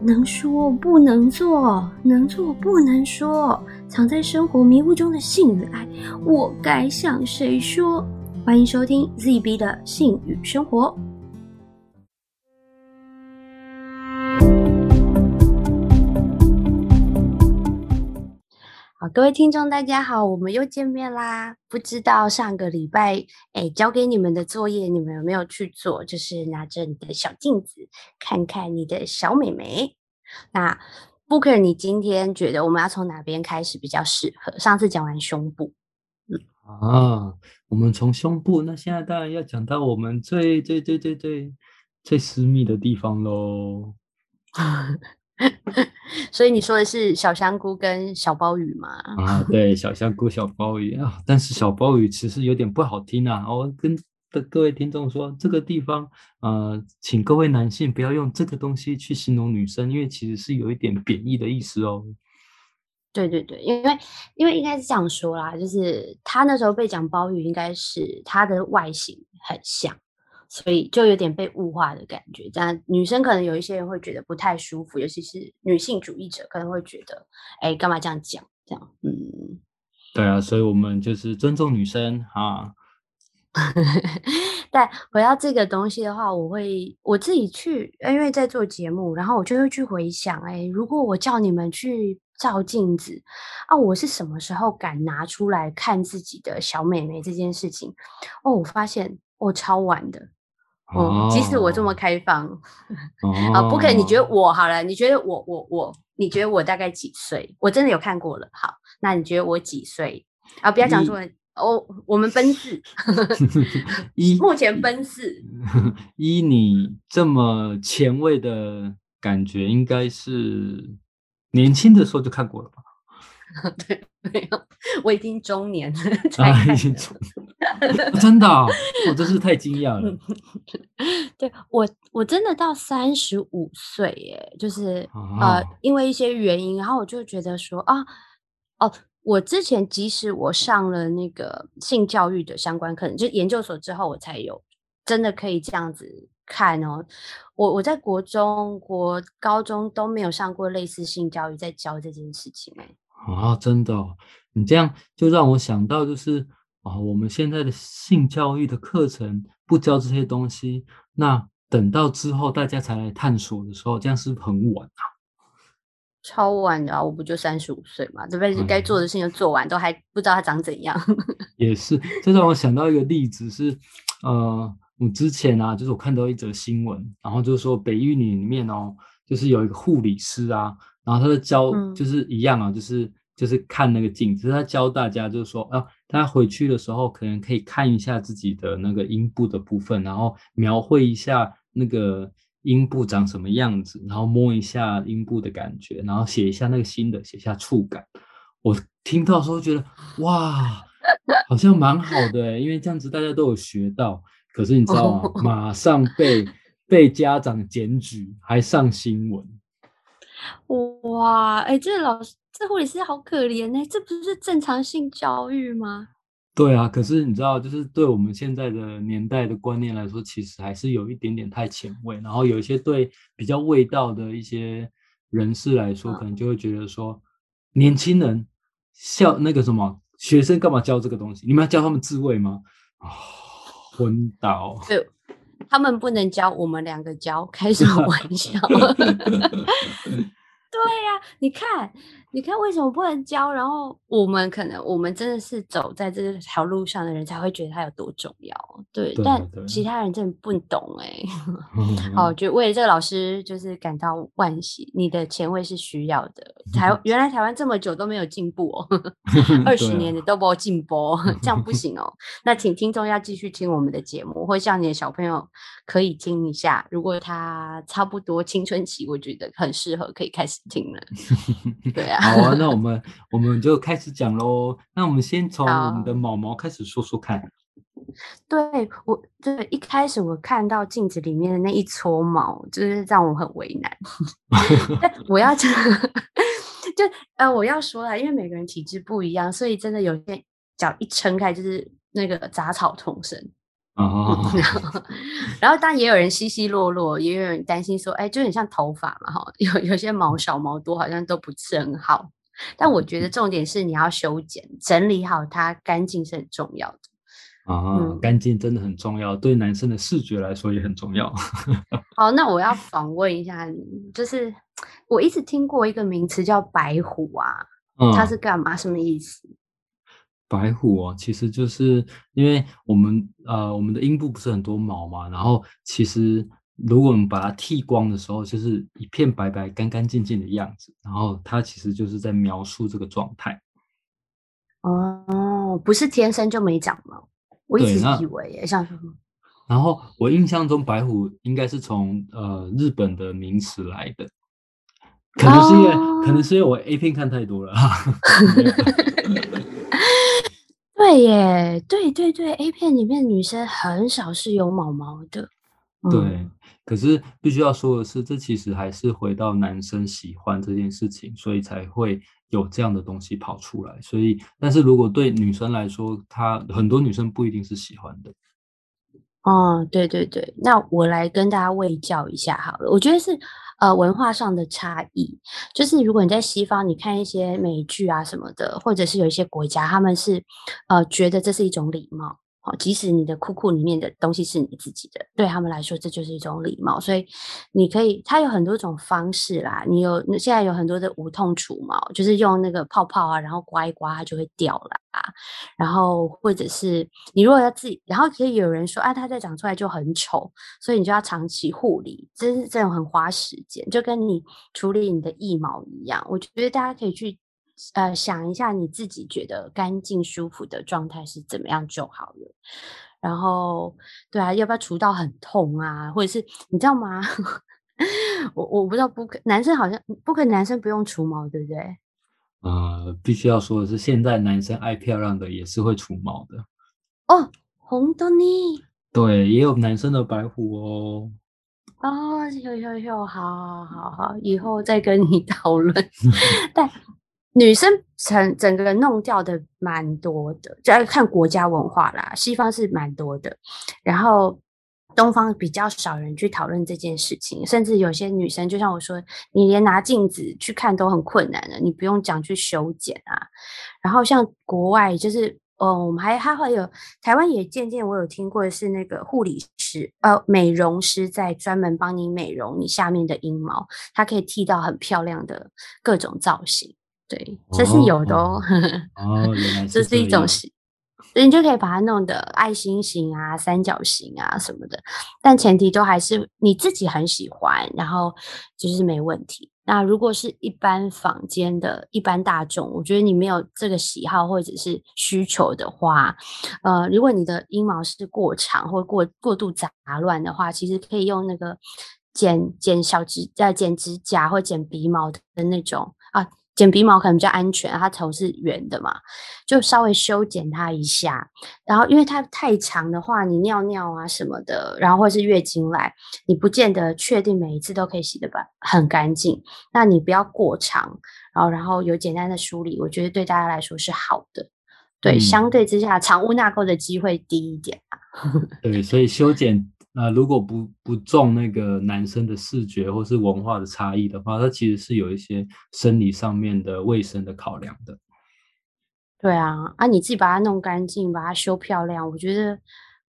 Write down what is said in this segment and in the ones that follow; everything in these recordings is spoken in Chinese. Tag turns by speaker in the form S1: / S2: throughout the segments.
S1: 能说不能做，能做不能说，藏在生活迷雾中的性与爱，我该向谁说？欢迎收听 ZB 的性与生活。好，各位听众，大家好，我们又见面啦！不知道上个礼拜，哎，交给你们的作业，你们有没有去做？就是拿着你的小镜子，看看你的小美眉。那 Booker，你今天觉得我们要从哪边开始比较适合？上次讲完胸部，
S2: 嗯啊，我们从胸部，那现在当然要讲到我们最最最最最最私密的地方喽。
S1: 所以你说的是小香菇跟小鲍鱼吗？
S2: 啊，对，小香菇、小鲍鱼啊，但是小鲍鱼其实有点不好听啊。我跟的各位听众说，这个地方，呃，请各位男性不要用这个东西去形容女生，因为其实是有一点贬义的意思哦。
S1: 对对对，因为因为应该是这样说啦，就是他那时候被讲鲍鱼，应该是他的外形很像。所以就有点被物化的感觉，这样女生可能有一些人会觉得不太舒服，尤其是女性主义者可能会觉得，哎，干嘛这样讲？这样，嗯，
S2: 对啊，所以我们就是尊重女生哈。
S1: 但回到这个东西的话，我会我自己去，因为在做节目，然后我就会去回想，哎，如果我叫你们去照镜子啊，我是什么时候敢拿出来看自己的小美眉这件事情？哦，我发现我超晚的。哦，即使我这么开放，啊，不可以？你觉得我好了？你觉得我我我？你觉得我大概几岁？我真的有看过了。好，那你觉得我几岁？啊，不要讲错。哦，我们奔四，目前奔四。
S2: 依你这么前卫的感觉，应该是年轻的时候就看过了吧？
S1: 对，没有，我已经中年了。
S2: 啊，已经中，真的，我真是太惊讶了。
S1: 对我，我真的到三十五岁，耶，就是呃，因为一些原因，然后我就觉得说啊，哦，我之前即使我上了那个性教育的相关课程，就研究所之后，我才有真的可以这样子看哦。我我在国中国高中都没有上过类似性教育，在教这件事情，哎。
S2: 啊，真的，你这样就让我想到，就是啊，我们现在的性教育的课程不教这些东西，那等到之后大家才来探索的时候，这样是不是很晚啊？
S1: 超晚的啊！我不就三十五岁嘛，这辈子该做的事情做完，都还不知道他长怎样。
S2: 也是，这让我想到一个例子是，呃，我之前啊，就是我看到一则新闻，然后就是说北域里面哦，就是有一个护理师啊。然后他就教，就是一样啊，就是就是看那个镜子，他教大家就是说，啊，他回去的时候可能可以看一下自己的那个阴部的部分，然后描绘一下那个阴部长什么样子，然后摸一下阴部的感觉，然后写一下那个新的，写下触感。我听到时候觉得，哇，好像蛮好的，因为这样子大家都有学到。可是你知道吗？马上被被家长检举，还上新闻。
S1: 哇，哎，这老师，这护理师好可怜呢，这不是正常性教育吗？
S2: 对啊，可是你知道，就是对我们现在的年代的观念来说，其实还是有一点点太前卫。然后有一些对比较味道的一些人士来说，可能就会觉得说，年轻人教那个什么学生干嘛教这个东西？你们要教他们自慰吗？啊，昏倒！
S1: 对，他们不能教，我们两个教，开什么玩笑？对呀，你看，你看，为什么不能教？然后我们可能，我们真的是走在这条路上的人，才会觉得它有多重要。对，但其他人真的不懂哎。好，就为了这个老师，就是感到惋惜。你的前卫是需要的。台原来台湾这么久都没有进步哦，二十年的都不进步，这样不行哦。那请听众要继续听我们的节目，或像你的小朋友可以听一下。如果他差不多青春期，我觉得很适合，可以开始。听了，对啊，
S2: 好啊，那我们我们就开始讲喽。那我们先从我们的毛毛开始说说看。
S1: 对我，对一开始我看到镜子里面的那一撮毛，就是让我很为难。我要讲，就呃，我要说了，因为每个人体质不一样，所以真的有些脚一撑开就是那个杂草丛生。
S2: 哦，
S1: 然后当然也有人稀稀落落，也有人担心说，哎，就很像头发嘛，哈，有有些毛少毛多，好像都不是很好。但我觉得重点是你要修剪，整理好它，干净是很重要的。
S2: 啊，干净真的很重要，对男生的视觉来说也很重要。
S1: 好，那我要访问一下你，就是我一直听过一个名词叫白虎啊，它是干嘛？什么意思？
S2: 白虎哦，其实就是因为我们呃，我们的阴部不是很多毛嘛，然后其实如果我们把它剃光的时候，就是一片白白、干干净净的样子，然后它其实就是在描述这个状态。
S1: 哦，不是天生就没长毛，我一直以为像什么。
S2: 然后我印象中白虎应该是从呃日本的名词来的，可能是因为可能是因为我 A 片看太多了哈。
S1: 对耶，对对对，A 片里面女生很少是有毛毛的。
S2: 对，可是必须要说的是，这其实还是回到男生喜欢这件事情，所以才会有这样的东西跑出来。所以，但是如果对女生来说，她很多女生不一定是喜欢的。
S1: 哦，对对对，那我来跟大家喂教一下好了，我觉得是。呃，文化上的差异，就是如果你在西方，你看一些美剧啊什么的，或者是有一些国家，他们是呃觉得这是一种礼貌。即使你的裤裤里面的东西是你自己的，对他们来说这就是一种礼貌。所以你可以，它有很多种方式啦。你有现在有很多的无痛除毛，就是用那个泡泡啊，然后刮一刮它就会掉了啊。然后或者是你如果要自己，然后可以有人说啊，它再长出来就很丑，所以你就要长期护理，这是这种很花时间，就跟你处理你的腋毛一样。我觉得大家可以去。呃，想一下你自己觉得干净舒服的状态是怎么样就好了。然后，对啊，要不要除到很痛啊？或者是你知道吗？我我不知道，不可男生好像不可男生不用除毛，对不对？
S2: 呃，必须要说的是，现在男生爱漂亮的也是会除毛的。
S1: 哦，红的呢？
S2: 对，也有男生的白虎哦。
S1: 哦，有有有，好好好好，以后再跟你 讨论。但女生整整个弄掉的蛮多的，就要看国家文化啦。西方是蛮多的，然后东方比较少人去讨论这件事情，甚至有些女生，就像我说，你连拿镜子去看都很困难的，你不用讲去修剪啊。然后像国外，就是哦，我们还还会有台湾也渐渐我有听过是那个护理师，呃，美容师在专门帮你美容你下面的阴毛，它可以剃到很漂亮的各种造型。对，这是有的哦。
S2: 哦，原来
S1: 这是一种型，所以你就可以把它弄得爱心型啊、三角形啊什么的。但前提都还是你自己很喜欢，然后就是没问题。那如果是一般坊间的一般大众，我觉得你没有这个喜好或者是需求的话，呃，如果你的阴毛是过长或过过度杂乱的话，其实可以用那个剪剪小指呃剪指甲或剪鼻毛的那种啊。剪鼻毛可能比较安全，它头是圆的嘛，就稍微修剪它一下。然后因为它太长的话，你尿尿啊什么的，然后或是月经来，你不见得确定每一次都可以洗得吧很干净。那你不要过长，然后然后有简单的梳理，我觉得对大家来说是好的。对，相对之下，藏污纳垢的机会低一点啊。
S2: 对，所以修剪。啊如果不不重那个男生的视觉或是文化的差异的话，它其实是有一些生理上面的卫生的考量的。
S1: 对啊，啊，你自己把它弄干净，把它修漂亮，我觉得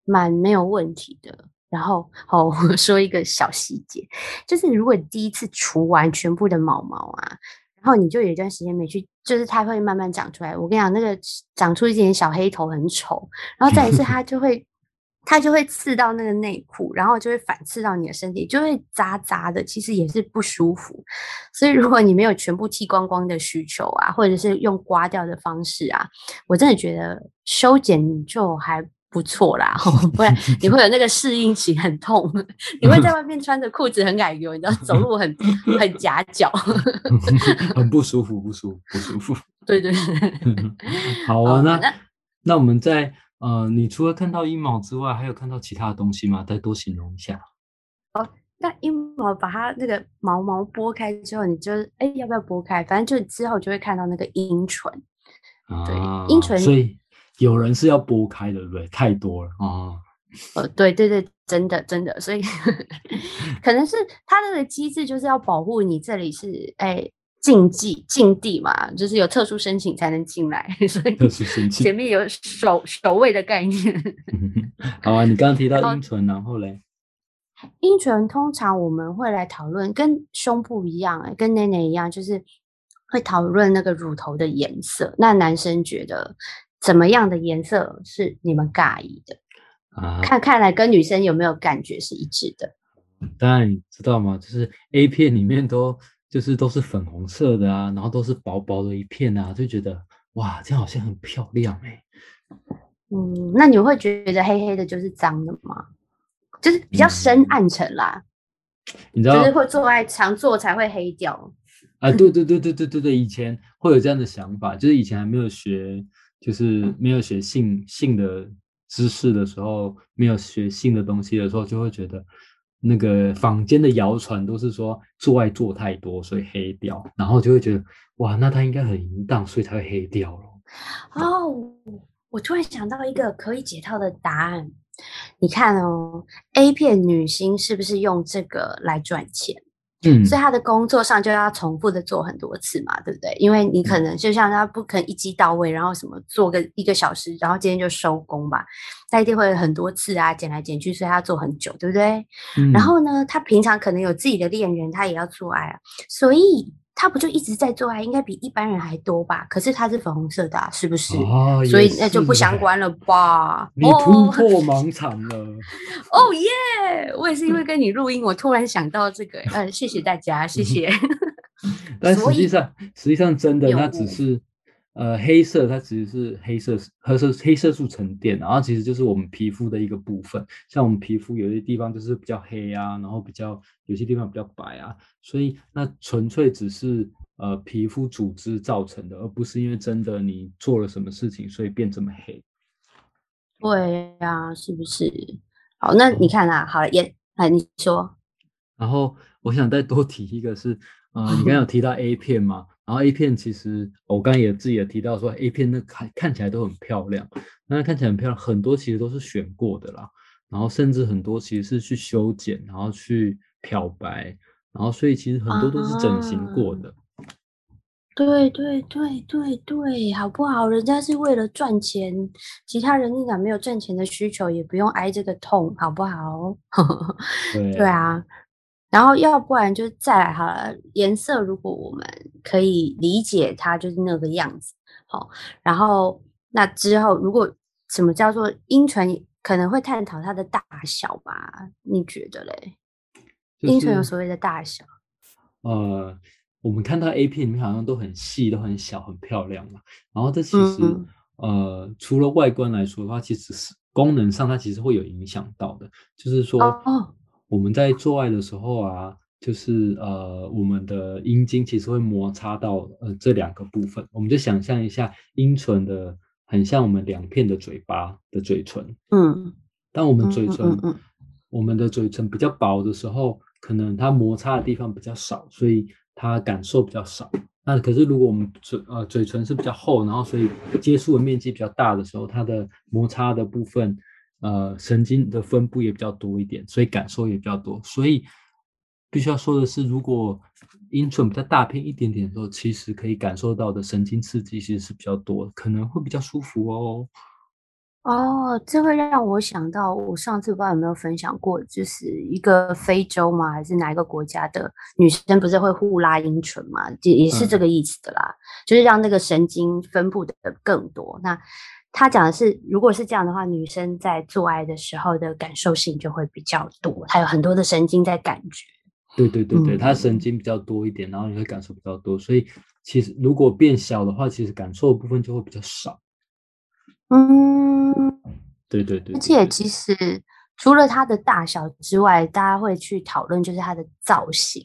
S1: 蛮没有问题的。然后，好，我说一个小细节，就是如果你第一次除完全部的毛毛啊，然后你就有一段时间没去，就是它会慢慢长出来。我跟你讲，那个长出一点小黑头很丑，然后再一次它就会。它就会刺到那个内裤，然后就会反刺到你的身体，就会扎扎的，其实也是不舒服。所以如果你没有全部剃光光的需求啊，或者是用刮掉的方式啊，我真的觉得修剪就还不错啦。不然你会有那个适应期，很痛，你会在外面穿着裤子很矮油，你知道走路很 很夹脚，
S2: 很不舒服，不舒服，不舒服。
S1: 对对。
S2: 好啊，那那我们在。呃，你除了看到阴毛之外，还有看到其他的东西吗？再多形容一下。
S1: 哦，那阴毛把它那个毛毛拨开之后，你就哎要不要拨开？反正就之后就会看到那个阴唇。
S2: 对，阴唇。所以有人是要拨开的，对不对？太多了啊。
S1: 呃，对对对，真的真的，所以 可能是它那个机制就是要保护你这里是哎禁忌禁地嘛，就是有特殊申请才能进来，所以
S2: 特殊申请
S1: 前面有守守卫的概念。
S2: 好啊，你刚刚提到阴唇，然后嘞，
S1: 阴唇通常我们会来讨论，跟胸部一样，哎，跟奶奶一样，就是会讨论那个乳头的颜色。那男生觉得怎么样的颜色是你们尬意的？
S2: 啊，
S1: 看看来跟女生有没有感觉是一致的。
S2: 当然你知道吗？就是 A 片里面都就是都是粉红色的啊，然后都是薄薄的一片啊，就觉得哇，这样好像很漂亮哎。
S1: 嗯，那你会觉得黑黑的就是脏的吗？就是比较深暗沉啦。
S2: 你知道，
S1: 就是会做爱常做才会黑掉。
S2: 啊，对对对对对对对，以前会有这样的想法，就是以前还没有学，就是没有学性性的。知识的时候，没有学性的东西的时候，就会觉得那个坊间的谣传都是说做爱做太多，所以黑掉，然后就会觉得哇，那他应该很淫荡，所以才会黑掉了。
S1: 哦，我突然想到一个可以解套的答案，你看哦，A 片女星是不是用这个来赚钱？
S2: 嗯，
S1: 所以他的工作上就要重复的做很多次嘛，对不对？因为你可能就像他不可能一击到位，然后什么做个一个小时，然后今天就收工吧，他一定会很多次啊，剪来剪去，所以他做很久，对不对？然后呢，他平常可能有自己的恋人，他也要做爱啊，所以。他不就一直在做爱，应该比一般人还多吧？可是他是粉红色的，是不是？所以那就不相关了吧？
S2: 你突破盲场了！
S1: 哦耶！我也是因为跟你录音，我突然想到这个。呃，谢谢大家，谢谢。
S2: 但实际上，实际上真的，那只是。呃，黑色它其实是黑色黑色黑色素沉淀，然后其实就是我们皮肤的一个部分。像我们皮肤有些地方就是比较黑啊，然后比较有些地方比较白啊，所以那纯粹只是呃皮肤组织造成的，而不是因为真的你做了什么事情所以变这么黑。
S1: 对呀，是不是？好，那你看啊，好了，也哎，你说。
S2: 然后我想再多提一个是，呃，你刚有提到 A 片吗？然后 A 片其实我刚刚也自己也提到说 A 片那看看起来都很漂亮，那看起来很漂亮，很多其实都是选过的啦，然后甚至很多其实是去修剪，然后去漂白，然后所以其实很多都是整形过的。
S1: 对对对对对，好不好？人家是为了赚钱，其他人你敢没有赚钱的需求，也不用挨这个痛，好不好？对啊。然后要不然就再来好了，颜色如果我们可以理解它就是那个样子，好，然后那之后如果什么叫做音唇，可能会探讨它的大小吧？你觉得嘞？阴唇有所谓的大小？
S2: 呃，我们看到 A 片里面好像都很细、都很小、很漂亮嘛。然后这其实呃，除了外观来说的话，其实是功能上它其实会有影响到的，就是说。我们在做爱的时候啊，就是呃，我们的阴茎其实会摩擦到呃这两个部分。我们就想象一下，阴唇的很像我们两片的嘴巴的嘴唇。
S1: 嗯，
S2: 当我们嘴唇，我们的嘴唇比较薄的时候，可能它摩擦的地方比较少，所以它感受比较少。那可是如果我们嘴呃嘴唇是比较厚，然后所以接触的面积比较大的时候，它的摩擦的部分。呃，神经的分布也比较多一点，所以感受也比较多。所以必须要说的是，如果阴唇比较大片一点点的时候，其实可以感受到的神经刺激其实是比较多，可能会比较舒服哦。
S1: 哦，这会让我想到，我上次不知道有没有分享过，就是一个非洲嘛，还是哪一个国家的女生不是会互拉阴唇嘛？也也是这个意思的啦，就是让那个神经分布的更多。那他讲的是，如果是这样的话，女生在做爱的时候的感受性就会比较多，她有很多的神经在感觉。
S2: 对对对对，她神经比较多一点，然后你会感受比较多，所以其实如果变小的话，其实感受的部分就会比较少。
S1: 嗯，
S2: 对对对，
S1: 而且其实。除了它的大小之外，大家会去讨论就是它的造型，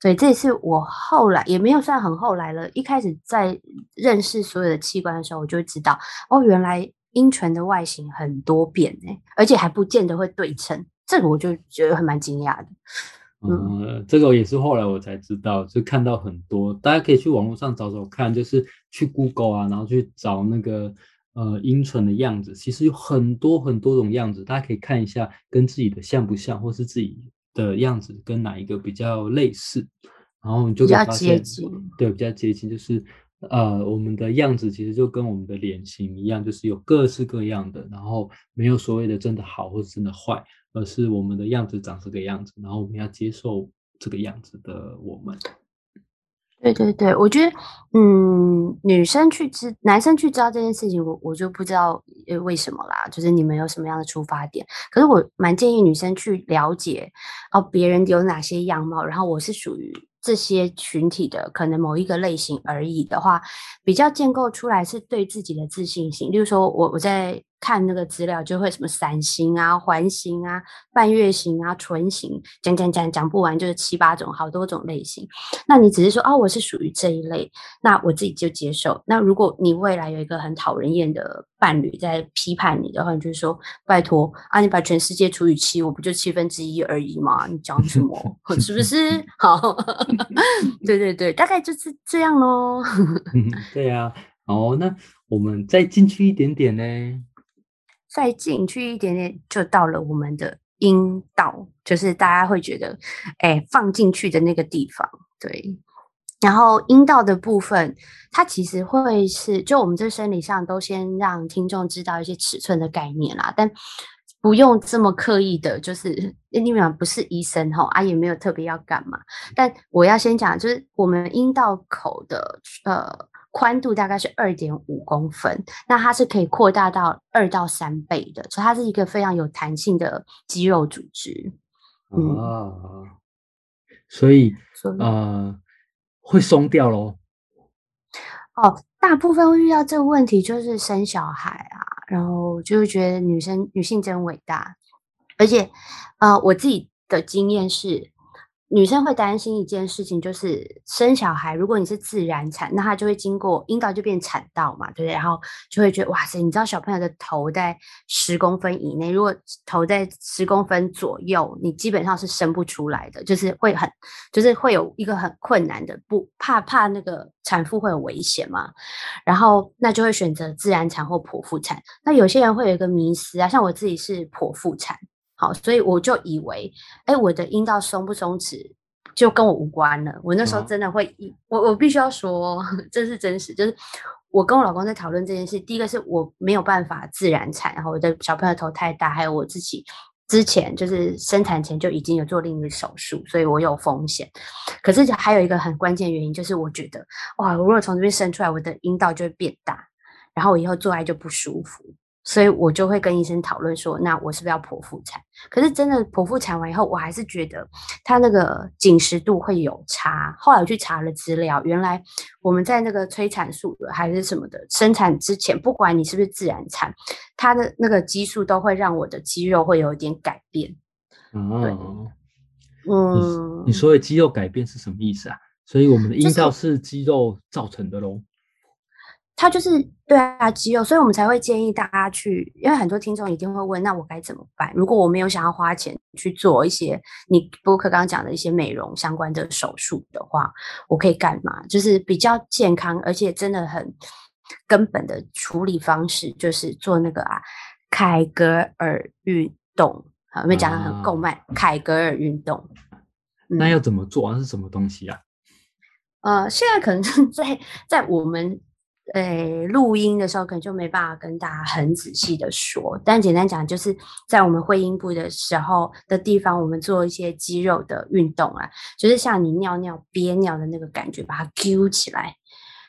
S1: 所以这也是我后来也没有算很后来了。一开始在认识所有的器官的时候，我就知道哦，原来阴唇的外形很多变哎，而且还不见得会对称，这个我就觉得还蛮惊讶的。
S2: 嗯，这个也是后来我才知道，就看到很多，大家可以去网络上找找看，就是去 Google 啊，然后去找那个。呃阴唇的样子，其实有很多很多种样子，大家可以看一下跟自己的像不像，或是自己的样子跟哪一个比较类似，然后你就
S1: 比较接近，
S2: 对，比较接近，就是呃我们的样子其实就跟我们的脸型一样，就是有各式各样的，然后没有所谓的真的好或者真的坏，而是我们的样子长这个样子，然后我们要接受这个样子的我们。
S1: 对对对，我觉得，嗯，女生去知，男生去知道这件事情，我我就不知道呃为什么啦，就是你们有什么样的出发点？可是我蛮建议女生去了解哦，别人有哪些样貌，然后我是属于这些群体的可能某一个类型而已的话，比较建构出来是对自己的自信心。例如说，我我在。看那个资料就会什么伞形啊、环形啊、半月形啊、唇形，讲讲讲讲不完，就是七八种，好多种类型。那你只是说哦，我是属于这一类，那我自己就接受。那如果你未来有一个很讨人厌的伴侣在批判你的话，你就说拜托啊，你把全世界除以七，我不就七分之一而已吗？你讲什么？是不是？好，对对对，大概就是这样喽。
S2: 对呀，哦，那我们再进去一点点呢。
S1: 再进去一点点，就到了我们的阴道，就是大家会觉得，哎，放进去的那个地方。对，然后阴道的部分，它其实会是，就我们这生理上都先让听众知道一些尺寸的概念啦，但不用这么刻意的，就是你们不是医生哈，啊也没有特别要干嘛。但我要先讲，就是我们阴道口的呃。宽度大概是二点五公分，那它是可以扩大到二到三倍的，所以它是一个非常有弹性的肌肉组织。
S2: 啊，所以呃会松掉喽。
S1: 哦，大部分会遇到这个问题就是生小孩啊，然后就会觉得女生女性真伟大，而且呃我自己的经验是。女生会担心一件事情，就是生小孩。如果你是自然产，那她就会经过阴道就变产道嘛，对不对？然后就会觉得哇塞，你知道小朋友的头在十公分以内，如果头在十公分左右，你基本上是生不出来的，就是会很，就是会有一个很困难的，不怕怕那个产妇会有危险嘛。然后那就会选择自然产或剖腹产。那有些人会有一个迷思啊，像我自己是剖腹产。好，所以我就以为，哎，我的阴道松不松弛就跟我无关了。我那时候真的会，我我必须要说，这是真实，就是我跟我老公在讨论这件事。第一个是我没有办法自然产，然后我的小朋友头太大，还有我自己之前就是生产前就已经有做另一个手术，所以我有风险。可是还有一个很关键原因，就是我觉得，哇，我如果从这边生出来，我的阴道就会变大，然后我以后做爱就不舒服。所以我就会跟医生讨论说，那我是不是要剖腹产？可是真的剖腹产完以后，我还是觉得它那个紧实度会有差。后来我去查了资料，原来我们在那个催产素的还是什么的生产之前，不管你是不是自然产，它的那个激素都会让我的肌肉会有一点改变。
S2: 哦，嗯，你说的肌肉改变是什么意思啊？所以我们的阴道是肌肉造成的喽。
S1: 它就是对啊，肌肉，所以我们才会建议大家去，因为很多听众一定会问，那我该怎么办？如果我没有想要花钱去做一些你博客刚刚讲的一些美容相关的手术的话，我可以干嘛？就是比较健康，而且真的很根本的处理方式，就是做那个啊凯格尔运动，好，因为讲的很够慢，凯格尔运动。
S2: 那要怎么做？是什么东西啊？
S1: 呃，现在可能是 在在我们。诶，录音的时候可能就没办法跟大家很仔细的说，但简单讲，就是在我们会阴部的时候的地方，我们做一些肌肉的运动啊，就是像你尿尿憋尿的那个感觉，把它揪起来。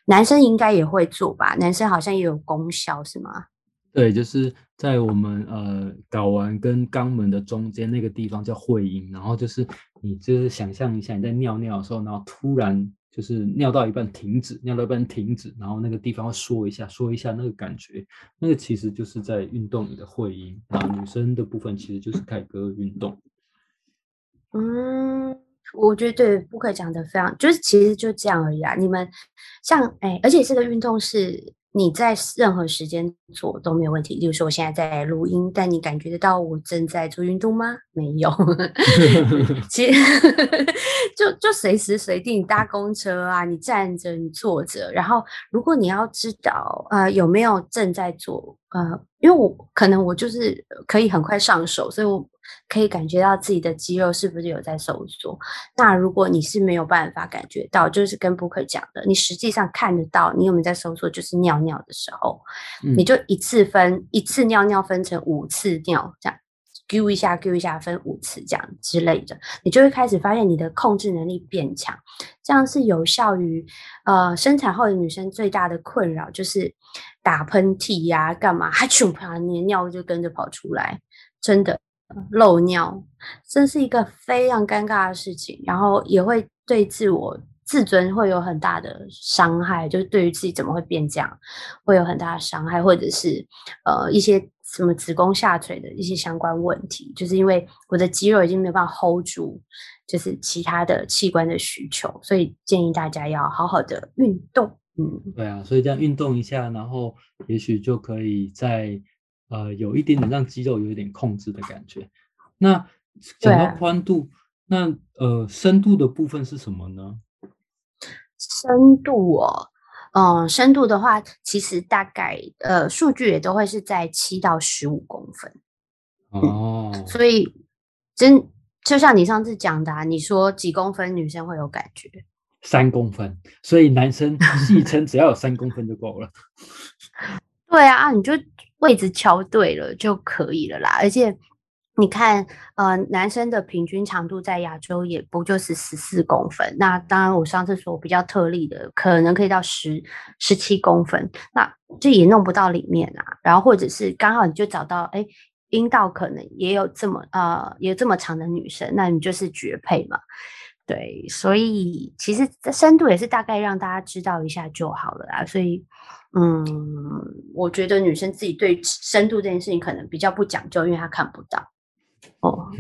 S1: 男生应该也会做吧？男生好像也有功效，是吗？
S2: 对，就是在我们呃睾丸跟肛门的中间那个地方叫会阴，然后就是你就是想象一下你在尿尿的时候，然后突然。就是尿到一半停止，尿到一半停止，然后那个地方缩一下，缩一下，那个感觉，那个其实就是在运动你的会阴。然后女生的部分其实就是凯歌运动。
S1: 嗯，我觉得对，不可讲的非常，就是其实就这样而已啊。你们像哎，而且这个运动是你在任何时间做都没有问题。例如说，我现在在录音，但你感觉得到我正在做运动吗？没有。其实 就就随时随地，你搭公车啊，你站着，你坐着，然后如果你要知道呃有没有正在做呃，因为我可能我就是可以很快上手，所以我。可以感觉到自己的肌肉是不是有在收缩？那如果你是没有办法感觉到，就是跟 Book 讲的，你实际上看得到你有没有在收缩，就是尿尿的时候，你就一次分一次尿尿分成五次尿，这样，Q 一下 Q 一下分五次这样之类的，你就会开始发现你的控制能力变强。这样是有效于呃生产后的女生最大的困扰就是打喷嚏呀，干嘛，哈啾啪，你的尿就跟着跑出来，真的。漏尿，这是一个非常尴尬的事情，然后也会对自我自尊会有很大的伤害，就是对于自己怎么会变这样，会有很大的伤害，或者是呃一些什么子宫下垂的一些相关问题，就是因为我的肌肉已经没有办法 hold 住，就是其他的器官的需求，所以建议大家要好好的运动。嗯，
S2: 对啊，所以这样运动一下，然后也许就可以在。呃，有一点点让肌肉有一点控制的感觉。那讲到宽度，那呃深度的部分是什么呢？
S1: 深度哦，嗯，深度的话，其实大概呃数据也都会是在七到十五公分。
S2: 哦，
S1: 所以真就像你上次讲的，你说几公分女生会有感觉？
S2: 三公分，所以男生戏称只要有三公分就够了。
S1: 对啊，你就。位置敲对了就可以了啦，而且你看，呃，男生的平均长度在亚洲也不就是十四公分，那当然我上次说比较特例的，可能可以到十十七公分，那这也弄不到里面啊。然后或者是刚好你就找到，哎，阴道可能也有这么呃也，有这么长的女生，那你就是绝配嘛。对，所以其实深度也是大概让大家知道一下就好了啊。所以，嗯，我觉得女生自己对深度这件事情可能比较不讲究，因为她看不到。哦，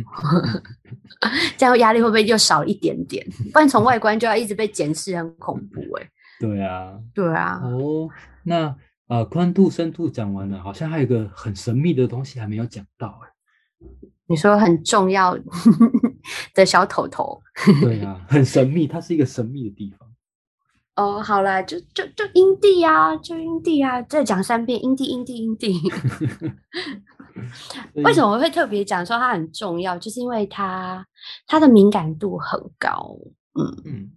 S1: 这样压力会不会又少一点点？不然从外观就要一直被检视，很恐怖哎。
S2: 对啊，
S1: 对啊。
S2: 哦，那呃，宽度、深度讲完了，好像还有一个很神秘的东西还没有讲到哎。
S1: 你说很重要 的小头头，
S2: 对啊，很神秘，它是一个神秘的地方。
S1: 哦，好了，就就就阴地啊，就阴地啊，再讲三遍，阴地，阴地，阴地。为什么会特别讲说它很重要？就是因为它它的敏感度很高。嗯嗯，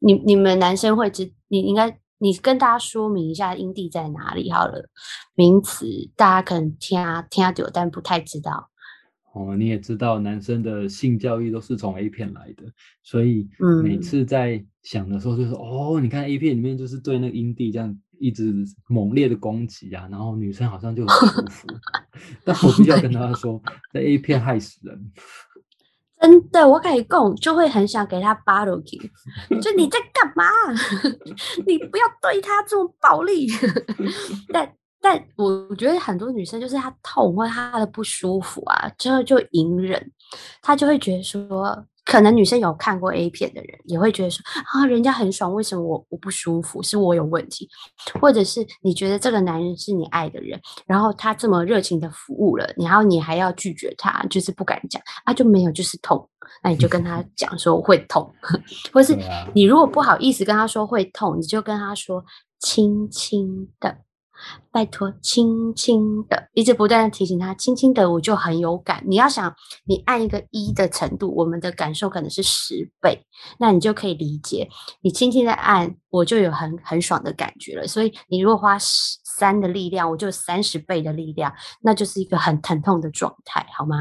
S1: 你你们男生会知，你应该。你跟大家说明一下阴蒂在哪里好了，名词大家可能听听下久，但不太知道。
S2: 哦，你也知道，男生的性教育都是从 A 片来的，所以每次在想的时候，就说哦，你看 A 片里面就是对那个阴蒂这样一直猛烈的攻击啊，然后女生好像就很舒服。但我必须要跟大家说，在 A 片害死人。
S1: 真的，我可以供，就会很想给他 battle k 就你在干嘛？你不要对他这么暴力。但但我觉得很多女生就是她痛或她的不舒服啊，之后就隐忍，她就会觉得说。可能女生有看过 A 片的人也会觉得说啊，人家很爽，为什么我我不舒服？是我有问题，或者是你觉得这个男人是你爱的人，然后他这么热情的服务了，然后你还要拒绝他，就是不敢讲啊，就没有就是痛，那你就跟他 讲说会痛，或是你如果不好意思跟他说会痛，你就跟他说轻轻的。拜托，轻轻的，一直不断的提醒他，轻轻的，我就很有感。你要想，你按一个一的程度，我们的感受可能是十倍，那你就可以理解，你轻轻的按，我就有很很爽的感觉了。所以你如果花十三的力量，我就三十倍的力量，那就是一个很疼痛的状态，好吗？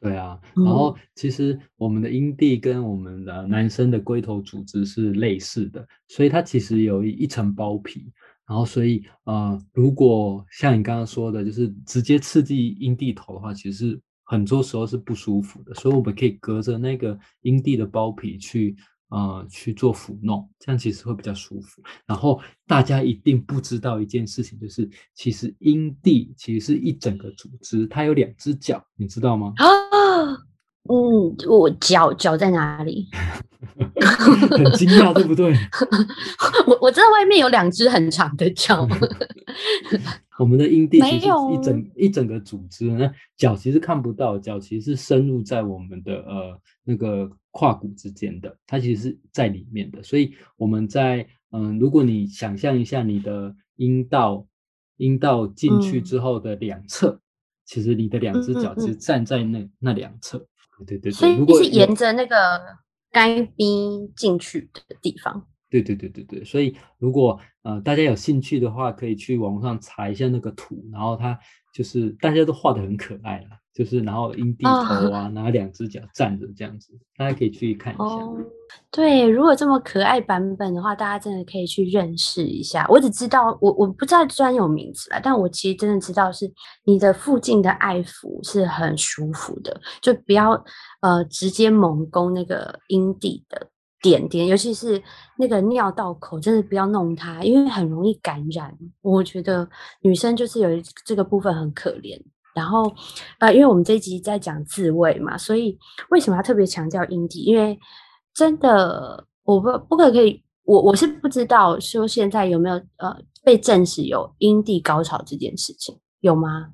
S2: 对啊，然后其实我们的阴蒂跟我们的男生的龟头组织是类似的，所以它其实有一层包皮。然后，所以呃，如果像你刚刚说的，就是直接刺激阴蒂头的话，其实很多时候是不舒服的。所以我们可以隔着那个阴蒂的包皮去呃去做抚弄，这样其实会比较舒服。然后大家一定不知道一件事情，就是其实阴蒂其实是一整个组织，它有两只脚，你知道吗？
S1: 啊，嗯，我脚脚在哪里？
S2: 很惊讶，对不对？
S1: 我我知道外面有两只很长的脚。
S2: 我们的阴蒂其实一整一整个组织，那脚其实看不到，脚其实是深入在我们的呃那个胯骨之间的，它其实是在里面的。所以我们在嗯，如果你想象一下你的阴道，阴道进去之后的两侧，其实你的两只脚其实站在那那两侧。对对对，
S1: 所以是沿着那个该逼进去的地方。
S2: 对对对对对，所以如果呃大家有兴趣的话，可以去网上查一下那个图，然后它就是大家都画的很可爱了。就是然后阴蒂头啊，拿两只脚站着这样子，大家可以去看一下。
S1: 对，如果这么可爱版本的话，大家真的可以去认识一下。我只知道我我不知道专有名词啦，但我其实真的知道是你的附近的爱抚是很舒服的，就不要呃直接猛攻那个阴蒂的点点，尤其是那个尿道口，真的不要弄它，因为很容易感染。我觉得女生就是有这个部分很可怜。然后，呃，因为我们这一集在讲自慰嘛，所以为什么要特别强调阴蒂？因为真的，我不不可可以，我我是不知道说现在有没有呃被证实有阴蒂高潮这件事情，有吗？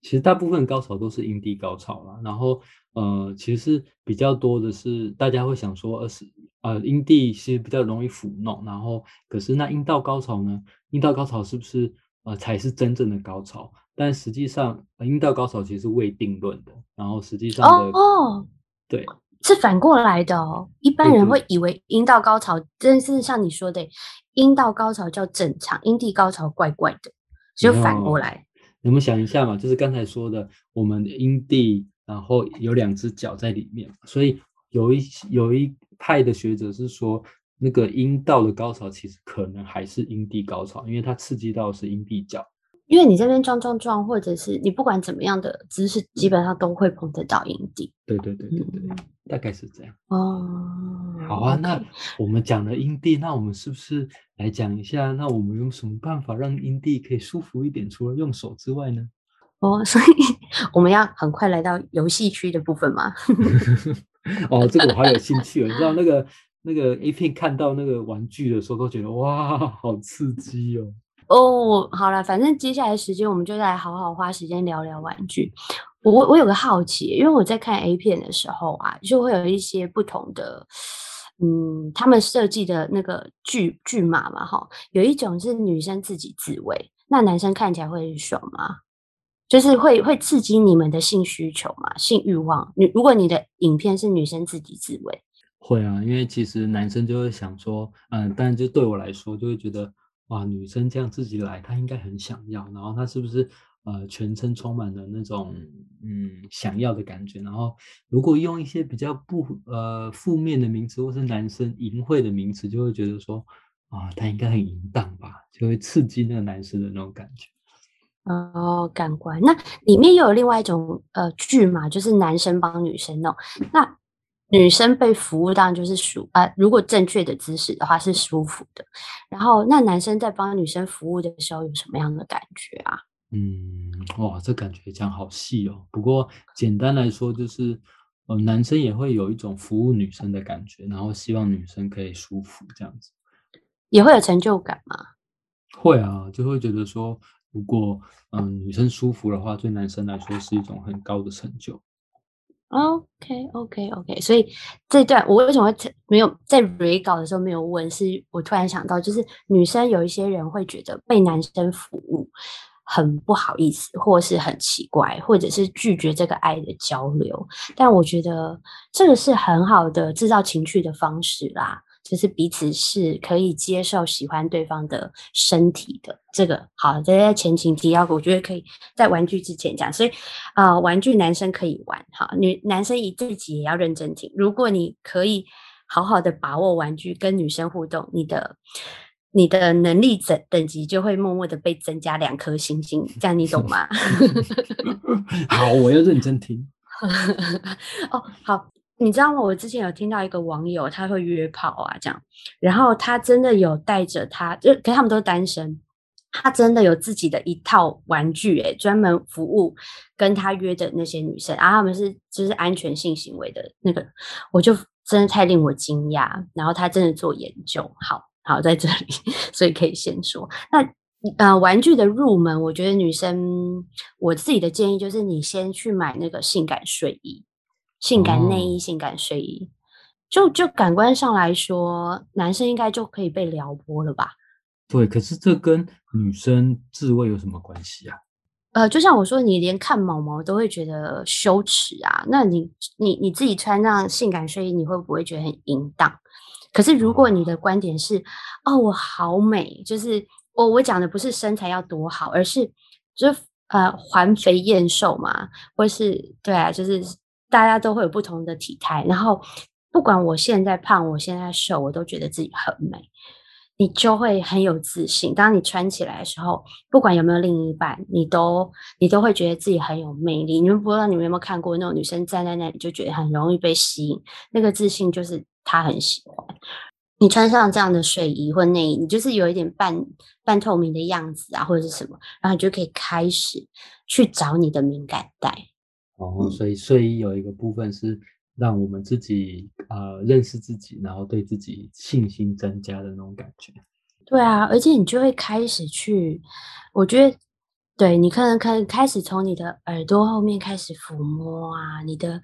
S2: 其实大部分高潮都是阴蒂高潮啦。然后呃，其实比较多的是大家会想说，呃是呃阴蒂其实比较容易抚弄，然后可是那阴道高潮呢？阴道高潮是不是呃才是真正的高潮？但实际上，阴道高潮其实是未定论的。然后实际上的哦，对，
S1: 是反过来的哦。一般人会以为阴道高潮，真是像你说的，阴道高潮叫正常，阴蒂高潮怪怪的，就反过来。
S2: 你们想一下嘛，就是刚才说的，我们阴蒂然后有两只脚在里面，所以有一有一派的学者是说，那个阴道的高潮其实可能还是阴蒂高潮，因为它刺激到是阴蒂角。
S1: 因为你这边撞撞撞，或者是你不管怎么样的姿势，基本上都会碰得到阴蒂。
S2: 对对对对对，大概是这样。哦，好啊，那我们讲了阴蒂，那我们是不是来讲一下？那我们用什么办法让阴蒂可以舒服一点？除了用手之外呢？
S1: 哦，所以我们要很快来到游戏区的部分吗？
S2: 哦，这个我好有兴趣。你知道那个那个 A 片看到那个玩具的时候，都觉得哇，好刺激哦。
S1: 哦，好了，反正接下来时间我们就来好好花时间聊聊玩具。我我有个好奇，因为我在看 A 片的时候啊，就会有一些不同的，嗯，他们设计的那个剧剧码嘛，哈，有一种是女生自己自慰，那男生看起来会很爽吗？就是会会刺激你们的性需求嘛，性欲望？你如果你的影片是女生自己自慰，
S2: 会啊，因为其实男生就会想说，嗯，但就对我来说，就会觉得。哇，女生这样自己来，她应该很想要。然后她是不是呃全身充满了那种嗯想要的感觉？然后如果用一些比较不呃负面的名词，或是男生淫秽的名词，就会觉得说啊，他应该很淫荡吧，就会刺激那个男生的那种感觉。
S1: 哦，感官。那里面又有另外一种呃剧嘛，就是男生帮女生弄那。女生被服务当然就是舒啊，如果正确的姿势的话是舒服的。然后，那男生在帮女生服务的时候有什么样的感觉啊？
S2: 嗯，哇，这感觉讲好细哦。不过简单来说就是，呃，男生也会有一种服务女生的感觉，然后希望女生可以舒服这样子。
S1: 也会有成就感吗？
S2: 会啊，就会觉得说，如果嗯女生舒服的话，对男生来说是一种很高的成就。
S1: OK，OK，OK，所以这段我为什么会没有在 re 稿的时候没有问？是我突然想到，就是女生有一些人会觉得被男生服务很不好意思，或是很奇怪，或者是拒绝这个爱的交流。但我觉得这个是很好的制造情趣的方式啦。就是彼此是可以接受喜欢对方的身体的，这个好，这些前情提要，我觉得可以在玩具之前讲。所以啊，玩具男生可以玩，哈，女男生以自己也要认真听。如果你可以好好的把握玩具跟女生互动，你的你的能力等等级就会默默的被增加两颗星星，这样你懂吗？
S2: 好，我要认真听。
S1: 哦，好。你知道吗？我之前有听到一个网友，他会约炮啊，这样，然后他真的有带着他，就可他们都是单身，他真的有自己的一套玩具，诶专门服务跟他约的那些女生，然后他们是就是安全性行为的那个，我就真的太令我惊讶。然后他真的做研究，好好在这里，所以可以先说。那呃，玩具的入门，我觉得女生我自己的建议就是，你先去买那个性感睡衣、性感内衣、性感睡衣。就就感官上来说，男生应该就可以被撩拨了吧？
S2: 对，可是这跟女生自慰有什么关系啊？
S1: 呃，就像我说，你连看毛毛都会觉得羞耻啊，那你你你自己穿上性感睡衣，你会不会觉得很淫荡？可是如果你的观点是，哦，我好美，就是我我讲的不是身材要多好，而是就是呃环肥燕瘦嘛，或是对啊，就是大家都会有不同的体态，然后。不管我现在胖，我现在瘦，我都觉得自己很美。你就会很有自信。当你穿起来的时候，不管有没有另一半，你都你都会觉得自己很有魅力。你们不知道你们有没有看过那种女生站在那里就觉得很容易被吸引，那个自信就是她很喜欢你穿上这样的睡衣或内衣，你就是有一点半半透明的样子啊，或者是什么，然后你就可以开始去找你的敏感带。
S2: 哦，所以睡衣有一个部分是。让我们自己呃认识自己，然后对自己信心增加的那种感觉。
S1: 对啊，而且你就会开始去，我觉得，对你可能可以开始从你的耳朵后面开始抚摸啊，你的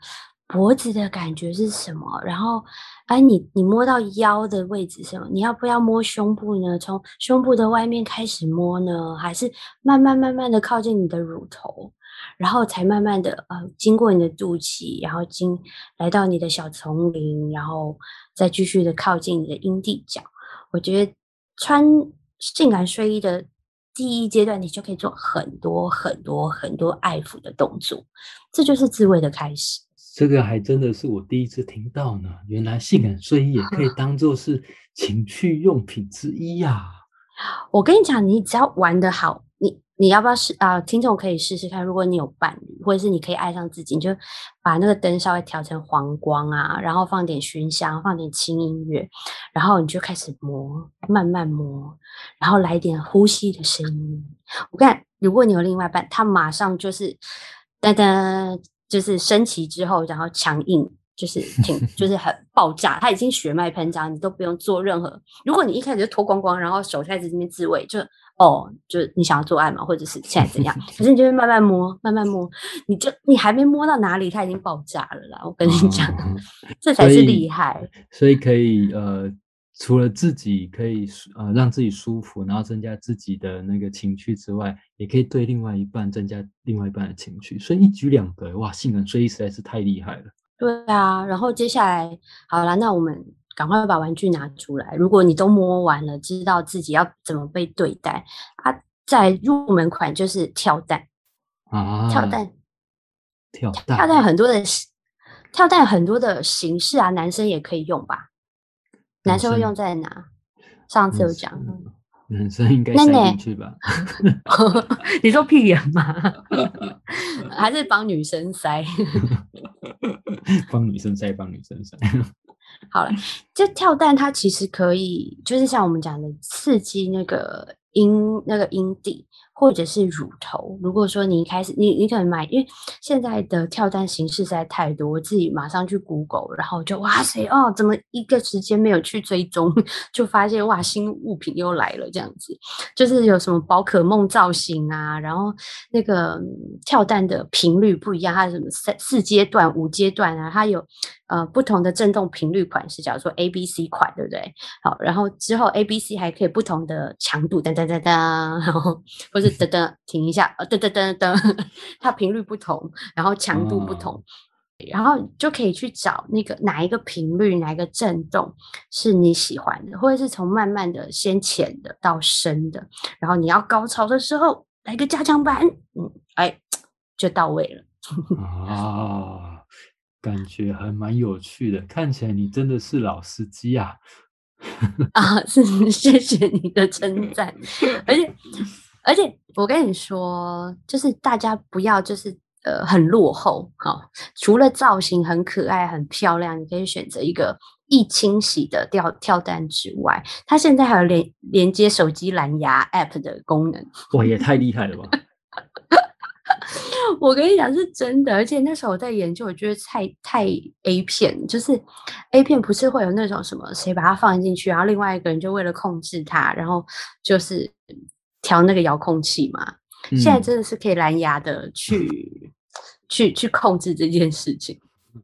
S1: 脖子的感觉是什么？然后，哎，你你摸到腰的位置什么？你要不要摸胸部呢？从胸部的外面开始摸呢，还是慢慢慢慢的靠近你的乳头？然后才慢慢的呃，经过你的肚脐，然后经来到你的小丛林，然后再继续的靠近你的阴蒂角。我觉得穿性感睡衣的第一阶段，你就可以做很多很多很多爱抚的动作，这就是自慰的开始。
S2: 这个还真的是我第一次听到呢，原来性感睡衣也可以当做是情趣用品之一呀！
S1: 我跟你讲，你只要玩得好，你。你要不要试啊？听众可以试试看。如果你有伴侣，或者是你可以爱上自己，你就把那个灯稍微调成黄光啊，然后放点熏香，放点轻音乐，然后你就开始磨，慢慢磨，然后来点呼吸的声音。我看，如果你有另外一半，他马上就是噔噔，就是升旗之后，然后强硬，就是挺，就是很爆炸，他已经血脉喷张，你都不用做任何。如果你一开始就脱光光，然后手开始这边自慰，就。哦，就是你想要做爱嘛，或者是现在怎样？可是你就会慢慢摸，慢慢摸，你就你还没摸到哪里，它已经爆炸了啦！我跟你讲，这才是厉害。
S2: 所以可以呃，除了自己可以呃让自己舒服，然后增加自己的那个情趣之外，也可以对另外一半增加另外一半的情趣。所以一举两得，哇！性感睡衣实在是太厉害了。
S1: 对啊，然后接下来好了，那我们。赶快把玩具拿出来！如果你都摸完了，知道自己要怎么被对待啊，在入门款就是跳蛋
S2: 啊，
S1: 跳蛋，
S2: 跳蛋，
S1: 跳蛋很多的跳蛋很多的形式啊，男生也可以用吧？男生会用在哪？上次有讲，
S2: 男生应该塞进去吧？
S1: 你说屁眼吗？还是帮女生塞？
S2: 帮女生塞，帮女生塞。
S1: 好了，这跳蛋它其实可以，就是像我们讲的刺激那个阴那个阴蒂。或者是乳头，如果说你一开始你你可能买，因为现在的跳蛋形式实在太多，我自己马上去 Google，然后就哇塞哦，怎么一个时间没有去追踪，就发现哇新物品又来了这样子，就是有什么宝可梦造型啊，然后那个跳蛋的频率不一样，它什么三四阶段、五阶段啊，它有呃不同的震动频率款式，假如说 A B C 款，对不对？好，然后之后 A B C 还可以不同的强度，噔噔噔噔，然后或是。噔噔，停一下，呃，噔噔噔噔，它频率不同，然后强度不同，然后就可以去找那个哪一个频率，哪一个震动是你喜欢的，或者是从慢慢的先浅的到深的，然后你要高潮的时候来个加强版，嗯，哎，就到位了。
S2: 啊，感觉还蛮有趣的，看起来你真的是老司机啊！
S1: 啊，是谢谢你的称赞，而且。而且我跟你说，就是大家不要就是呃很落后，好，除了造型很可爱、很漂亮，你可以选择一个易清洗的跳跳蛋之外，它现在还有连连接手机蓝牙 App 的功能。
S2: 哇，也太厉害了吧！
S1: 我跟你讲是真的，而且那时候我在研究，我觉得太太 A 片，就是 A 片不是会有那种什么谁把它放进去，然后另外一个人就为了控制它，然后就是调那个遥控器嘛。现在真的是可以蓝牙的去去去控制这件事情。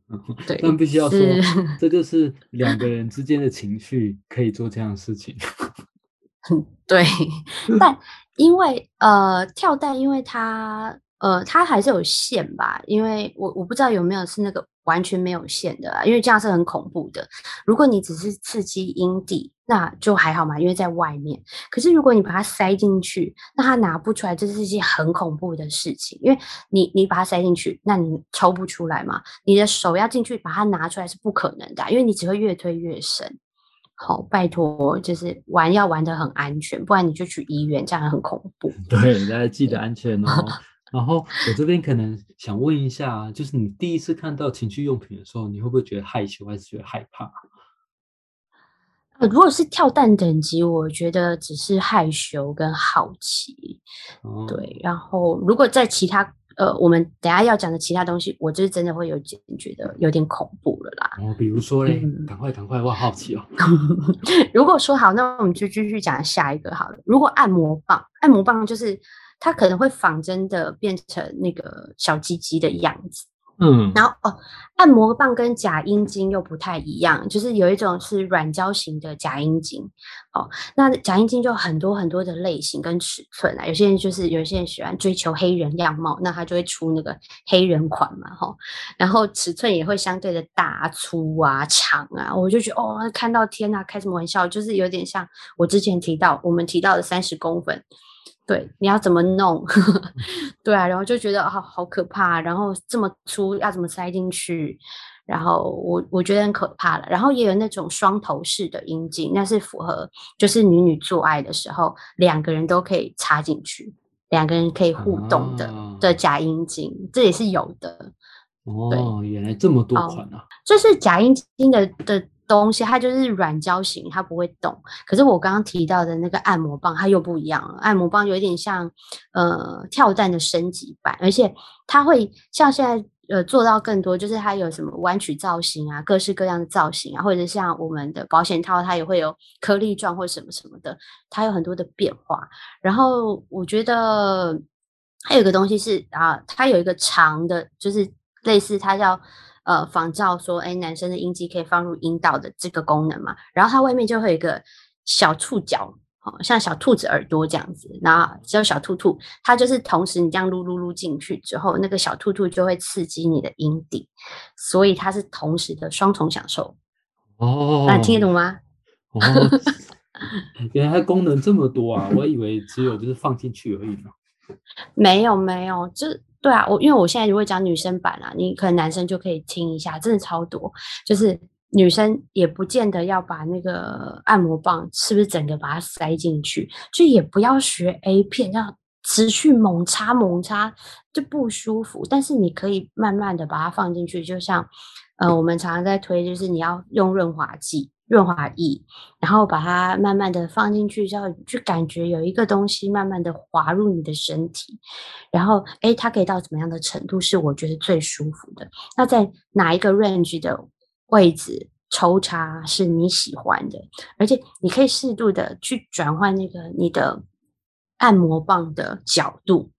S1: 对，
S2: 但必须要说，这就是两个人之间的情绪可以做这样的事情。
S1: 对，但因为呃跳蛋，因为它呃它还是有线吧，因为我我不知道有没有是那个完全没有线的，因为这样是很恐怖的。如果你只是刺激阴蒂。那就还好嘛，因为在外面。可是如果你把它塞进去，那它拿不出来，这是一件很恐怖的事情。因为你你把它塞进去，那你抽不出来嘛？你的手要进去把它拿出来是不可能的，因为你只会越推越深。好，拜托，就是玩要玩的很安全，不然你就去医院，这样很恐怖。
S2: 对，大家记得安全哦。然后我这边可能想问一下，就是你第一次看到情趣用品的时候，你会不会觉得害羞，还是觉得害怕？
S1: 如果是跳蛋等级，我觉得只是害羞跟好奇，对。然后如果在其他呃，我们等下要讲的其他东西，我就是真的会有点觉得有点恐怖了啦。
S2: 哦，比如说嘞，赶快赶快，我好奇哦。
S1: 如果说好，那我们就继续讲下一个好了。如果按摩棒，按摩棒就是它可能会仿真的变成那个小鸡鸡的样子。
S2: 嗯，
S1: 然后哦，按摩棒跟假阴茎又不太一样，就是有一种是软胶型的假阴茎，哦，那假阴茎就很多很多的类型跟尺寸啊，有些人就是有些人喜欢追求黑人样貌，那他就会出那个黑人款嘛，哈，然后尺寸也会相对的大粗啊、长啊，我就觉得哦，看到天呐，开什么玩笑，就是有点像我之前提到我们提到的三十公分。对，你要怎么弄？对啊，然后就觉得好好可怕，然后这么粗要怎么塞进去？然后我我觉得很可怕了。然后也有那种双头式的阴茎，那是符合就是女女做爱的时候两个人都可以插进去，两个人可以互动的的假阴茎，这也是有的。
S2: 哦，原来这么多款啊！
S1: 这是假阴茎的的。东西它就是软胶型，它不会动。可是我刚刚提到的那个按摩棒，它又不一样了。按摩棒有点像呃跳蛋的升级版，而且它会像现在呃做到更多，就是它有什么弯曲造型啊，各式各样的造型啊，或者像我们的保险套，它也会有颗粒状或什么什么的，它有很多的变化。然后我觉得还有一个东西是啊，它有一个长的，就是类似它叫。呃，仿照说，哎，男生的阴茎可以放入阴道的这个功能嘛？然后它外面就会有一个小触角，哦，像小兔子耳朵这样子。然后只有小兔兔，它就是同时你这样撸撸撸进去之后，那个小兔兔就会刺激你的阴蒂，所以它是同时的双重享受。
S2: 哦，
S1: 那听得懂吗？
S2: 哦，原来它功能这么多啊！我以为只有就是放进去而已呢。
S1: 没有没有，就。对啊，我因为我现在如果讲女生版啊，你可能男生就可以听一下，真的超多。就是女生也不见得要把那个按摩棒是不是整个把它塞进去，就也不要学 A 片，要持续猛插猛插就不舒服。但是你可以慢慢的把它放进去，就像呃我们常常在推，就是你要用润滑剂。润滑液，然后把它慢慢的放进去，之后去感觉有一个东西慢慢的滑入你的身体，然后哎，它可以到怎么样的程度是我觉得最舒服的？那在哪一个 range 的位置抽插是你喜欢的？而且你可以适度的去转换那个你的按摩棒的角度，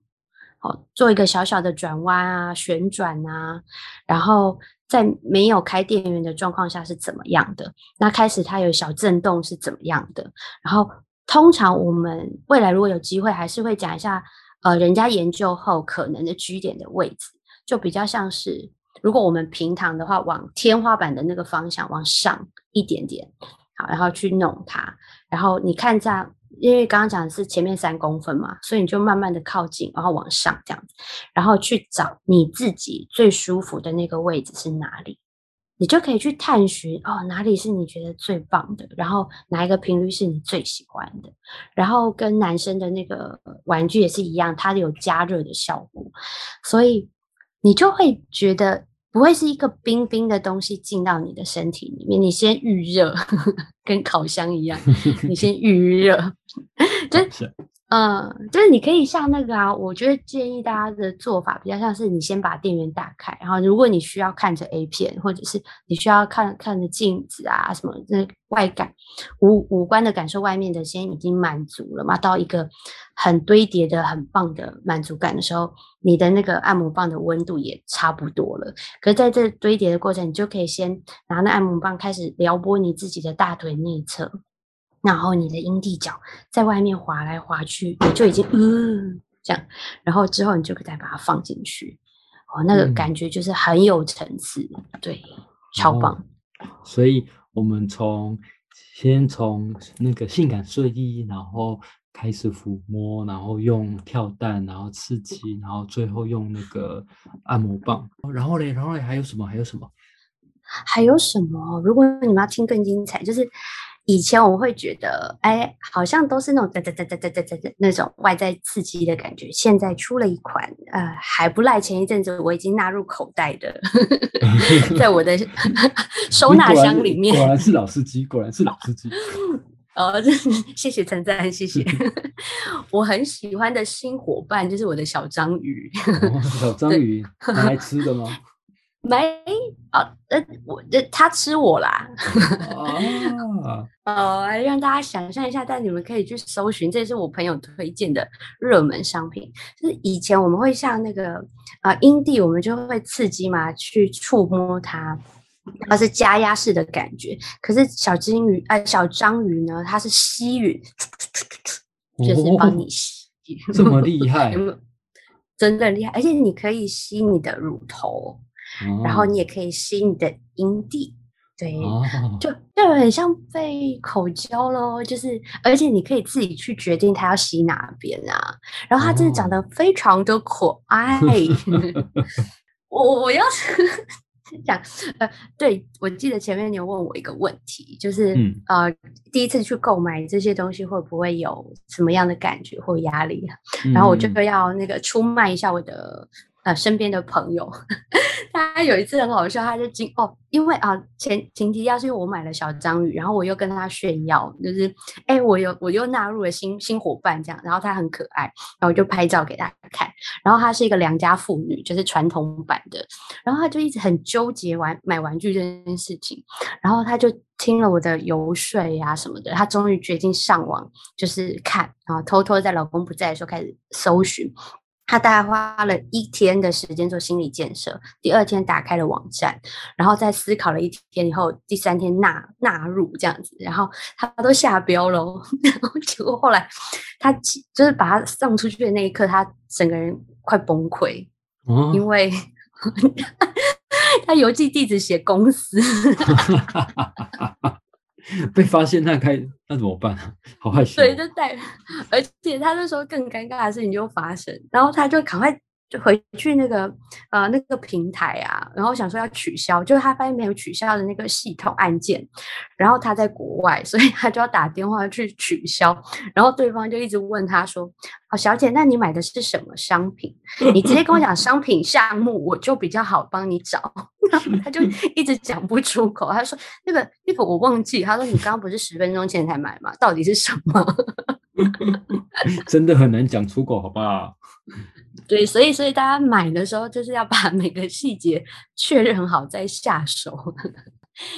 S1: 好，做一个小小的转弯啊，旋转啊，然后。在没有开电源的状况下是怎么样的？那开始它有小震动是怎么样的？然后通常我们未来如果有机会，还是会讲一下，呃，人家研究后可能的居点的位置，就比较像是，如果我们平躺的话，往天花板的那个方向往上一点点，好，然后去弄它，然后你看这样。因为刚刚讲的是前面三公分嘛，所以你就慢慢的靠近，然后往上这样子，然后去找你自己最舒服的那个位置是哪里，你就可以去探寻哦，哪里是你觉得最棒的，然后哪一个频率是你最喜欢的，然后跟男生的那个玩具也是一样，它有加热的效果，所以你就会觉得。不会是一个冰冰的东西进到你的身体里面，你先预热，跟烤箱一样，你先 预热，就嗯，就是你可以像那个啊，我觉得建议大家的做法比较像是你先把电源打开，然后如果你需要看着 A 片，或者是你需要看看着镜子啊什么，那外感五五官的感受，外面的先已经满足了嘛，到一个很堆叠的很棒的满足感的时候，你的那个按摩棒的温度也差不多了。可是在这堆叠的过程，你就可以先拿那按摩棒开始撩拨你自己的大腿内侧。然后你的阴蒂角在外面滑来滑去，你就已经嗯这样，然后之后你就可以再把它放进去，哦，那个感觉就是很有层次，对，超棒。
S2: 所以我们从先从那个性感睡衣，然后开始抚摸，然后用跳蛋，然后刺激，然后最后用那个按摩棒，然后嘞，然后嘞还有什么？还有什么？
S1: 还有什么？如果你们要听更精彩，就是。以前我会觉得，哎，好像都是那种哒哒哒哒哒哒哒那种外在刺激的感觉。现在出了一款，呃，还不赖。前一阵子我已经纳入口袋的，在我的 收纳箱里面。
S2: 果然是老司机，果然是老司机。
S1: 哦，谢谢陈赞，谢谢。我很喜欢的新伙伴就是我的小章鱼。
S2: 小章鱼，来吃的吗？
S1: 没啊，呃，我呃他吃我啦。哦，让大家想象一下，但你们可以去搜寻，这是我朋友推荐的热门商品。就是以前我们会像那个啊阴蒂，我们就会刺激嘛，去触摸它，它是加压式的感觉。可是小金鱼，呃，小章鱼呢，它是吸吮，就是帮你吸，
S2: 这么厉害，
S1: 真的厉害，而且你可以吸你的乳头。然后你也可以吸你的阴蒂，对，就就很像被口交咯，就是而且你可以自己去决定它要吸哪边啊。然后它真的长得非常的可爱。我我要是讲呃，对我记得前面你有问我一个问题，就是呃第一次去购买这些东西会不会有什么样的感觉或压力？然后我就要那个出卖一下我的。呃，身边的朋友，他有一次很好笑，他就经哦，因为啊，前前提要是因为我买了小章鱼，然后我又跟他炫耀，就是哎，我又我又纳入了新新伙伴这样，然后他很可爱，然后我就拍照给大家看，然后她是一个良家妇女，就是传统版的，然后他就一直很纠结玩买玩具这件事情，然后他就听了我的游说呀什么的，他终于决定上网就是看，然后偷偷在老公不在的时候开始搜寻。他大概花了一天的时间做心理建设，第二天打开了网站，然后再思考了一天以后，第三天纳纳入这样子，然后他都下标了，然后结果后来他就是把他送出去的那一刻，他整个人快崩溃，因为 他邮寄地址写公司。
S2: 被发现那该那怎么办啊？好害羞。
S1: 对，就带，而且他那时候更尴尬的事情就发生，然后他就赶快。就回去那个呃那个平台啊，然后想说要取消，就他发现没有取消的那个系统按键，然后他在国外，所以他就要打电话去取消，然后对方就一直问他说：“好，小姐，那你买的是什么商品？你直接跟我讲商品项目，我就比较好帮你找。”他就一直讲不出口，他说：“那个那个我忘记。”他说：“你刚刚不是十分钟前才买吗？到底是什么？”
S2: 真的很难讲出口，好不好？
S1: 对，所以所以大家买的时候就是要把每个细节确认好再下手。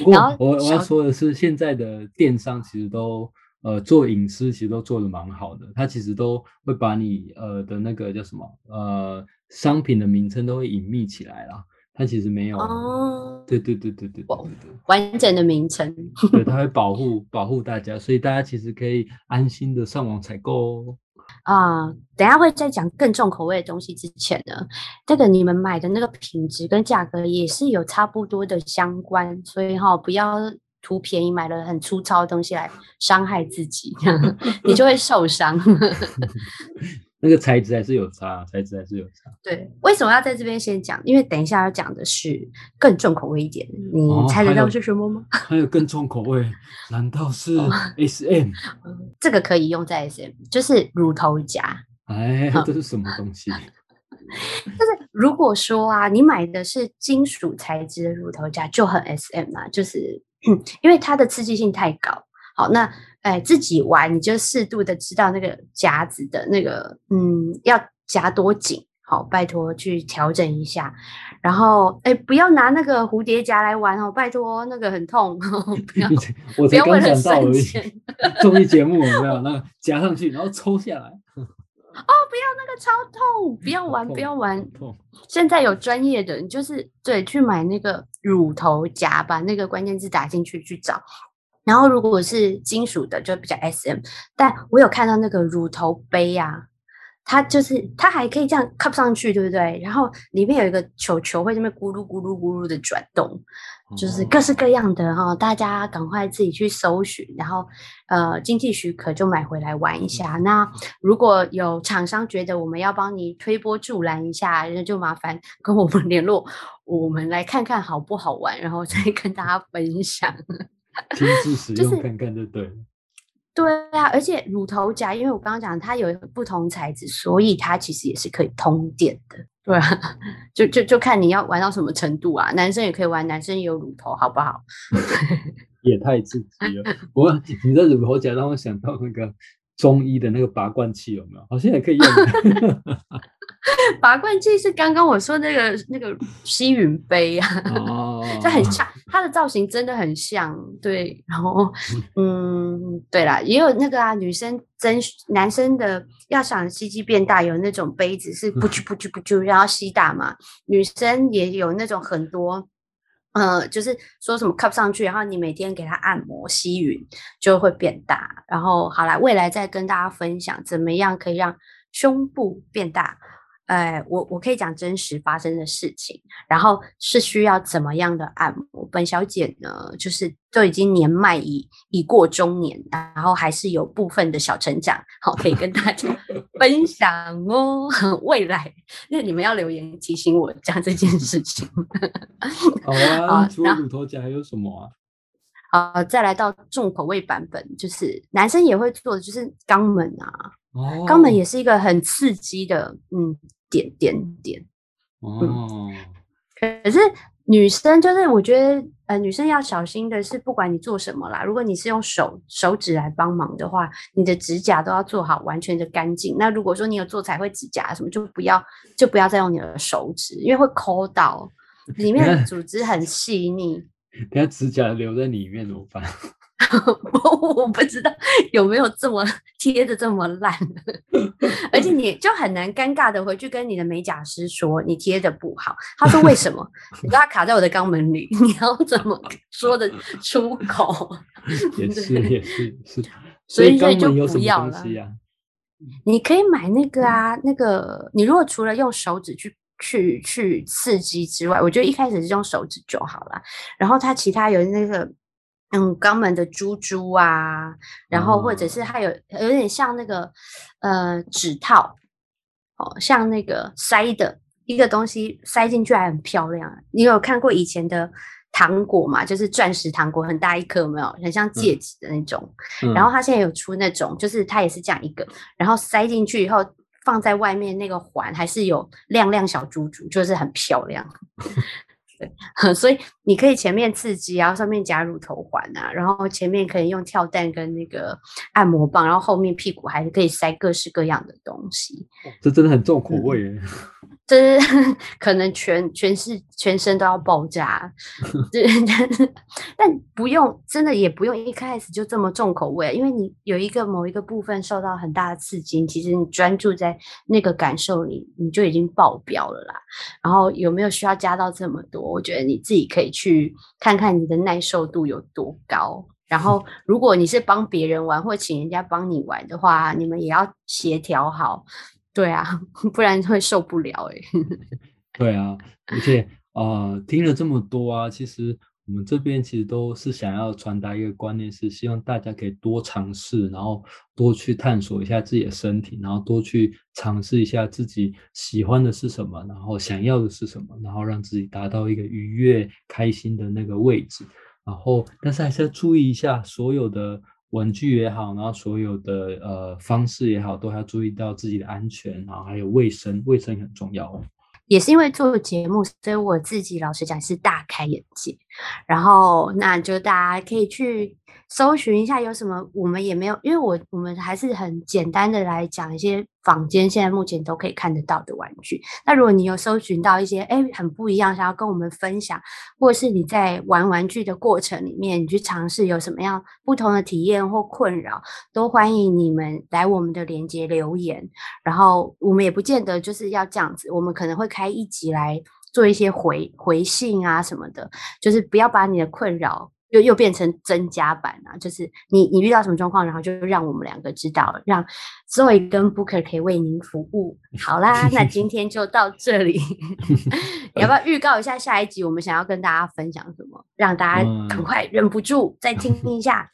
S2: 然后我我要说的是，现在的电商其实都呃做隐私，其实都做的蛮好的。它其实都会把你呃的那个叫什么呃商品的名称都会隐秘起来啦。它其实没有哦，对对对对对对对，
S1: 完整的名称。
S2: 对，它会 保护保护大家，所以大家其实可以安心的上网采购哦。
S1: 啊，等下会再讲更重口味的东西之前呢，这个你们买的那个品质跟价格也是有差不多的相关，所以哈，不要图便宜买了很粗糙的东西来伤害自己，你就会受伤。
S2: 那个材质还是有差，材质还是有差。
S1: 对，为什么要在这边先讲？因为等一下要讲的是更重口味一点，你猜得到是什么吗？
S2: 还有更重口味？难道是 S M？
S1: 这个可以用在 S M，就是乳头夹。
S2: 哎，这是什么东西？
S1: 就是如果说啊，你买的是金属材质的乳头夹，就很 S M 啊，就是 因为它的刺激性太高。好，那。哎，自己玩你就适度的知道那个夹子的那个，嗯，要夹多紧。好，拜托去调整一下，然后哎，不要拿那个蝴蝶夹来玩哦，拜托，那个很痛。不要，
S2: 我才刚想到而已。综艺节目有没有？那夹上去，然后抽下来。哦，
S1: 不要那个超痛，不要玩，不要玩。现在有专业的，你就是对，去买那个乳头夹，把那个关键字打进去去找。然后如果是金属的，就比较 S M。但我有看到那个乳头杯呀。它就是它还可以这样 cup 上去，对不对？然后里面有一个球球会这边咕噜咕噜咕噜的转动，就是各式各样的哈。大家赶快自己去搜寻，然后呃经济许可就买回来玩一下。那如果有厂商觉得我们要帮你推波助澜一下，那就麻烦跟我们联络，我们来看看好不好玩，然后再跟大家分享。
S2: 亲自使用看看就对。
S1: 对啊，而且乳头夹，因为我刚刚讲它有不同材质，所以它其实也是可以通电的。对啊，就就就看你要玩到什么程度啊，男生也可以玩，男生也有乳头，好不好？
S2: 也太刺激了！我你的乳头夹让我想到那个中医的那个拔罐器，有没有？好像也可以用。
S1: 拔罐器是刚刚我说那个那个吸云杯啊，就很像，它的造型真的很像。对，然后嗯，对啦，也有那个啊，女生真男生的要想吸气变大，有那种杯子是不啾不啾不啾，然后吸大嘛。女生也有那种很多，呃，就是说什么 cup 上去，然后你每天给它按摩吸吮，就会变大。然后好啦，未来再跟大家分享怎么样可以让胸部变大。哎，我我可以讲真实发生的事情，然后是需要怎么样的按摩？本小姐呢，就是都已经年迈已已过中年，然后还是有部分的小成长，好可以跟大家 分享哦。未来那你们要留言提醒我讲这件事情。
S2: 好啊，除了乳头夹还有什么
S1: 啊？啊，再来到重口味版本，就是男生也会做的，就是肛门啊。哦，肛门也是一个很刺激的，嗯。点点点哦，可是女生就是，我觉得呃，女生要小心的是，不管你做什么啦，如果你是用手手指来帮忙的话，你的指甲都要做好完全的干净。那如果说你有做彩绘指甲什么，就不要就不要再用你的手指，因为会抠到 里面的组织很细腻。
S2: 等下指甲留在里面怎么办？
S1: 我我不知道有没有这么贴的这么烂，而且你就很难尴尬的回去跟你的美甲师说你贴的不好。他说为什么？你说它卡在我的肛门里，你要怎么说的出口？
S2: 也是也是是，
S1: 所以所以就不要了。你可以买那个啊，那个你如果除了用手指去去去刺激之外，我觉得一开始是用手指就好了。然后它其他有那个。嗯，肛门的珠珠啊，然后或者是它有有点像那个呃指套，哦，像那个塞的一个东西塞进去还很漂亮。你有看过以前的糖果嘛？就是钻石糖果，很大一颗，没有？很像戒指的那种。然后它现在有出那种，就是它也是这样一个，然后塞进去以后放在外面那个环还是有亮亮小珠珠，就是很漂亮。对，所以你可以前面刺激，然后上面加乳头环啊，然后前面可以用跳蛋跟那个按摩棒，然后后面屁股还是可以塞各式各样的东西。
S2: 这真的很重口味耶！
S1: 这 可能全全是全身都要爆炸，对，但不用，真的也不用一开始就这么重口味，因为你有一个某一个部分受到很大的刺激，其实你专注在那个感受里，你就已经爆表了啦。然后有没有需要加到这么多？我觉得你自己可以去看看你的耐受度有多高。然后如果你是帮别人玩或请人家帮你玩的话，你们也要协调好。对啊，不然会受不了哎。
S2: 对啊，而且啊，听了这么多啊，其实我们这边其实都是想要传达一个观念，是希望大家可以多尝试，然后多去探索一下自己的身体，然后多去尝试一下自己喜欢的是什么，然后想要的是什么，然后让自己达到一个愉悦、开心的那个位置。然后，但是还是要注意一下所有的。文具也好，然后所有的呃方式也好，都要注意到自己的安全，然后还有卫生，卫生很重要。
S1: 也是因为做节目，所以我自己老实讲是大开眼界。然后，那就大家可以去搜寻一下有什么，我们也没有，因为我我们还是很简单的来讲一些坊间现在目前都可以看得到的玩具。那如果你有搜寻到一些哎很不一样，想要跟我们分享，或是你在玩玩具的过程里面，你去尝试有什么样不同的体验或困扰，都欢迎你们来我们的连接留言。然后我们也不见得就是要这样子，我们可能会开一集来做一些回回信啊什么的，就是不要把你的困扰。又又变成增加版啊！就是你你遇到什么状况，然后就让我们两个知道，让 Zoe 跟 Booker 可以为您服务。好啦，那今天就到这里。你 要不要预告一下下一集我们想要跟大家分享什么，让大家赶快忍不住再听一下？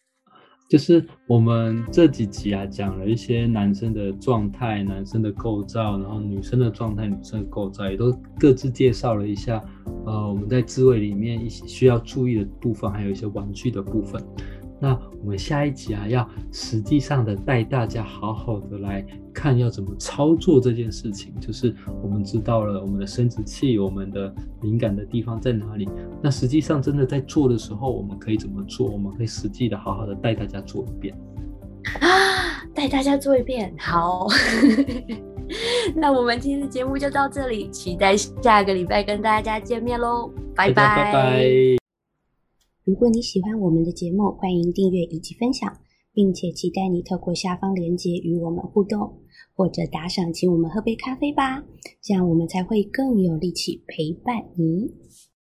S2: 就是我们这几集啊，讲了一些男生的状态、男生的构造，然后女生的状态、女生的构造，也都各自介绍了一下。呃，我们在自慰里面一些需要注意的部分，还有一些玩具的部分。那我们下一集啊，要实际上的带大家好好的来看要怎么操作这件事情。就是我们知道了我们的生殖器，我们的敏感的地方在哪里。那实际上真的在做的时候，我们可以怎么做？我们可以实际的好好的带大家做一遍
S1: 啊，带大家做一遍。好，那我们今天的节目就到这里，期待下个礼拜跟大家见面喽，拜拜拜
S2: 拜。
S1: 如果你喜欢我们的节目，欢迎订阅以及分享，并且期待你透过下方链接与我们互动，或者打赏请我们喝杯咖啡吧，这样我们才会更有力气陪伴你。